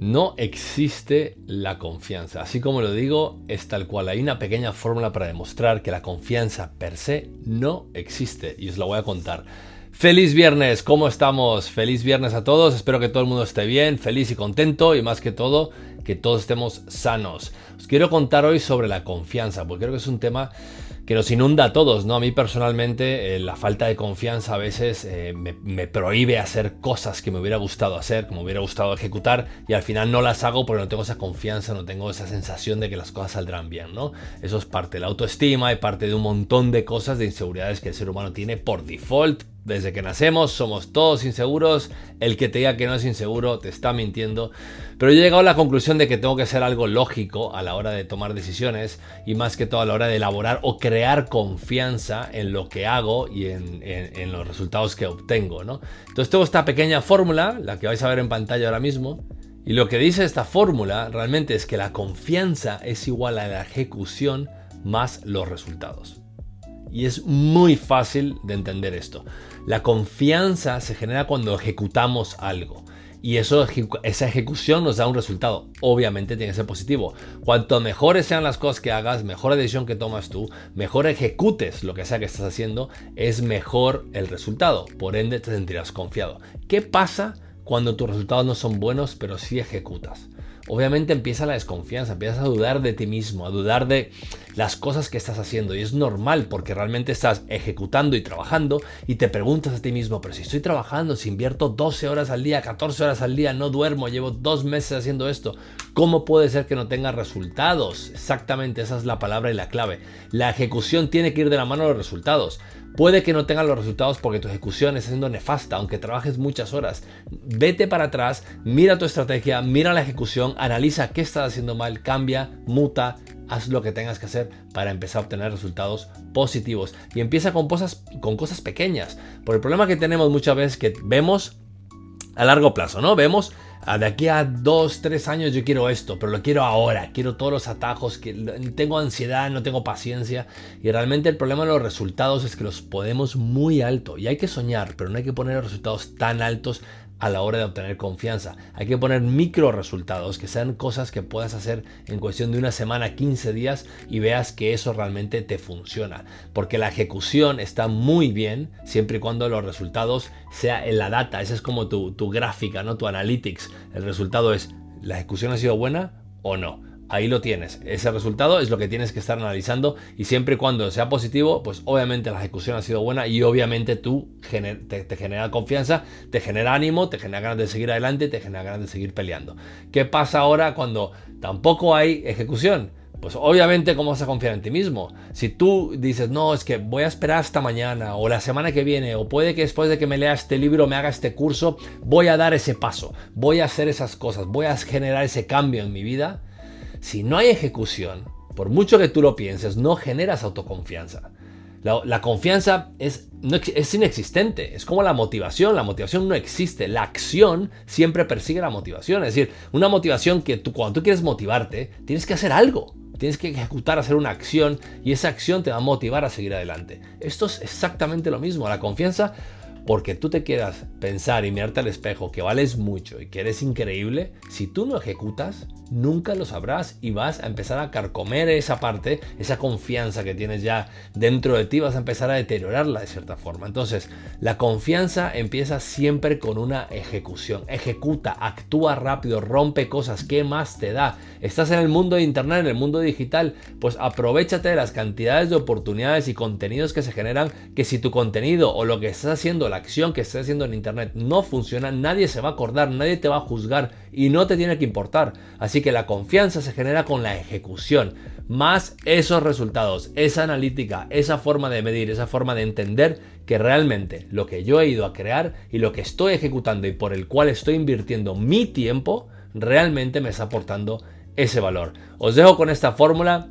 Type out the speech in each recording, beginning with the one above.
No existe la confianza. Así como lo digo, es tal cual. Hay una pequeña fórmula para demostrar que la confianza per se no existe. Y os la voy a contar. Feliz viernes, ¿cómo estamos? Feliz viernes a todos. Espero que todo el mundo esté bien, feliz y contento. Y más que todo, que todos estemos sanos. Os quiero contar hoy sobre la confianza, porque creo que es un tema que nos inunda a todos, ¿no? A mí personalmente eh, la falta de confianza a veces eh, me, prohíbe hacer cosas que me hubiera gustado hacer, que me hubiera gustado ejecutar y al final no las hago porque no tengo esa confianza, no tengo esa sensación de que las cosas saldrán bien, ¿no? Eso es parte de la autoestima y parte de un montón de cosas, de inseguridades que el ser humano tiene por default, desde que nacemos somos todos inseguros. El que te diga que no es inseguro te está mintiendo. Pero yo he llegado a la conclusión de que tengo que ser algo lógico a la hora de tomar decisiones y más que todo a la hora de elaborar o crear confianza en lo que hago y en, los resultados que obtengo. ¿no? Entonces tengo esta pequeña fórmula, la que vais a ver en pantalla ahora mismo. Y lo que dice esta fórmula realmente es que la confianza es igual a la ejecución más los resultados. Y es muy fácil de entender esto. La confianza se genera cuando ejecutamos algo. Y eso, esa ejecución nos da un resultado. Obviamente tiene que ser positivo. Cuanto mejores sean las cosas que hagas, mejor decisión que tomas tú, mejor ejecutes lo que sea que estás haciendo, es mejor el resultado. Por ende, te sentirás confiado. ¿Qué pasa cuando tus resultados no son buenos, pero sí ejecutas? obviamente empieza la desconfianza, empiezas a dudar de ti mismo, a dudar de las cosas que estás haciendo. Y es normal porque realmente estás ejecutando y trabajando y te preguntas a ti mismo, pero si estoy trabajando, si invierto 12 horas al día, 14 horas al día, no duermo, llevo dos meses haciendo esto, ¿cómo puede ser que no tenga resultados? Exactamente, esa es la palabra y la clave. La ejecución tiene que ir de la mano de los resultados. Puede que no tengan los resultados porque tu ejecución está siendo nefasta, aunque trabajes muchas horas. Vete para atrás, mira tu estrategia, mira la ejecución, analiza qué estás haciendo mal, cambia, muta, haz lo que tengas que hacer para empezar a obtener resultados positivos. Y empieza con cosas, con cosas pequeñas. Por el problema que tenemos muchas veces que vemos a largo plazo, ¿no? Vemos de aquí a dos, tres años yo quiero esto, pero lo quiero ahora, quiero todos los atajos, que tengo ansiedad, no tengo paciencia y realmente el problema de los resultados es que los podemos muy alto y hay que soñar, pero no hay que poner los resultados tan altos a la hora de obtener confianza. Hay que poner micro resultados, que sean cosas que puedas hacer en cuestión de una semana, 15 días y veas que eso realmente te funciona. Porque la ejecución está muy bien siempre y cuando los resultados sea en la data. Esa es como tu, tu gráfica, ¿no? tu analytics. El resultado es, ¿la ejecución ha sido buena o no? Ahí lo tienes. Ese resultado es lo que tienes que estar analizando y siempre y cuando sea positivo, pues obviamente la ejecución ha sido buena y obviamente tú te, genera confianza, te genera ánimo, te genera ganas de seguir adelante, te genera ganas de seguir peleando. ¿Qué pasa ahora cuando tampoco hay ejecución? Pues obviamente, ¿cómo vas a confiar en ti mismo? Si tú dices, no, es que voy a esperar hasta mañana o la semana que viene, o puede que después de que me lea este libro, me haga este curso, voy a dar ese paso, voy a hacer esas cosas, voy a generar ese cambio en mi vida, si no hay ejecución, por mucho que tú lo pienses, no generas autoconfianza. La, confianza es, es, inexistente, es como la motivación, la motivación no existe, la acción siempre persigue la motivación, es decir, una motivación que tú, cuando tú quieres motivarte, tienes que hacer algo, tienes que ejecutar, hacer una acción y esa acción te va a motivar a seguir adelante. Esto es exactamente lo mismo, la confianza porque tú te quieras pensar y mirarte al espejo que vales mucho y que eres increíble, si tú no ejecutas, nunca lo sabrás y vas a empezar a carcomer esa parte, esa confianza que tienes ya dentro de ti, vas a empezar a deteriorarla de cierta forma. Entonces, la confianza empieza siempre con una ejecución. Ejecuta, actúa rápido, rompe cosas. ¿Qué más te da? Estás en el mundo de Internet, en el mundo digital, pues aprovechate de las cantidades de oportunidades y contenidos que se generan, que si tu contenido o lo que estás haciendo, acción que estás haciendo en Internet no funciona, nadie se va a acordar, nadie te va a juzgar y no te tiene que importar. Así que la confianza se genera con la ejecución, más esos resultados, esa analítica, esa forma de medir, esa forma de entender que realmente lo que yo he ido a crear y lo que estoy ejecutando y por el cual estoy invirtiendo mi tiempo, realmente me está aportando ese valor. Os dejo con esta fórmula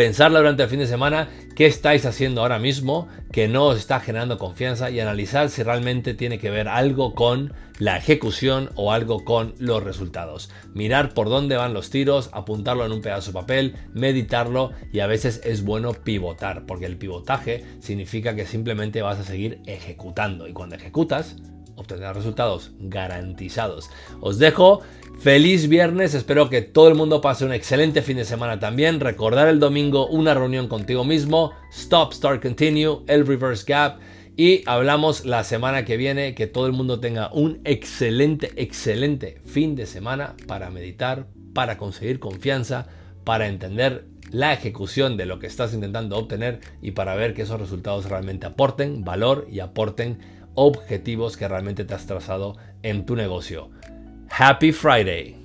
pensarla durante el fin de semana, qué estáis haciendo ahora mismo que no os está generando confianza y analizar si realmente tiene que ver algo con la ejecución o algo con los resultados. Mirar por dónde van los tiros, apuntarlo en un pedazo de papel, meditarlo y a veces es bueno pivotar, porque el pivotaje significa que simplemente vas a seguir ejecutando y cuando ejecutas, obtendrás resultados garantizados. Os dejo. Feliz viernes, espero que todo el mundo pase un excelente fin de semana también. Recordar el domingo una reunión contigo mismo, Stop, Start, Continue, el Reverse Gap y hablamos la semana que viene. Que todo el mundo tenga un excelente, excelente fin de semana para meditar, para conseguir confianza, para entender la ejecución de lo que estás intentando obtener y para ver que esos resultados realmente aporten valor y aporten objetivos que realmente te has trazado en tu negocio. Happy Friday.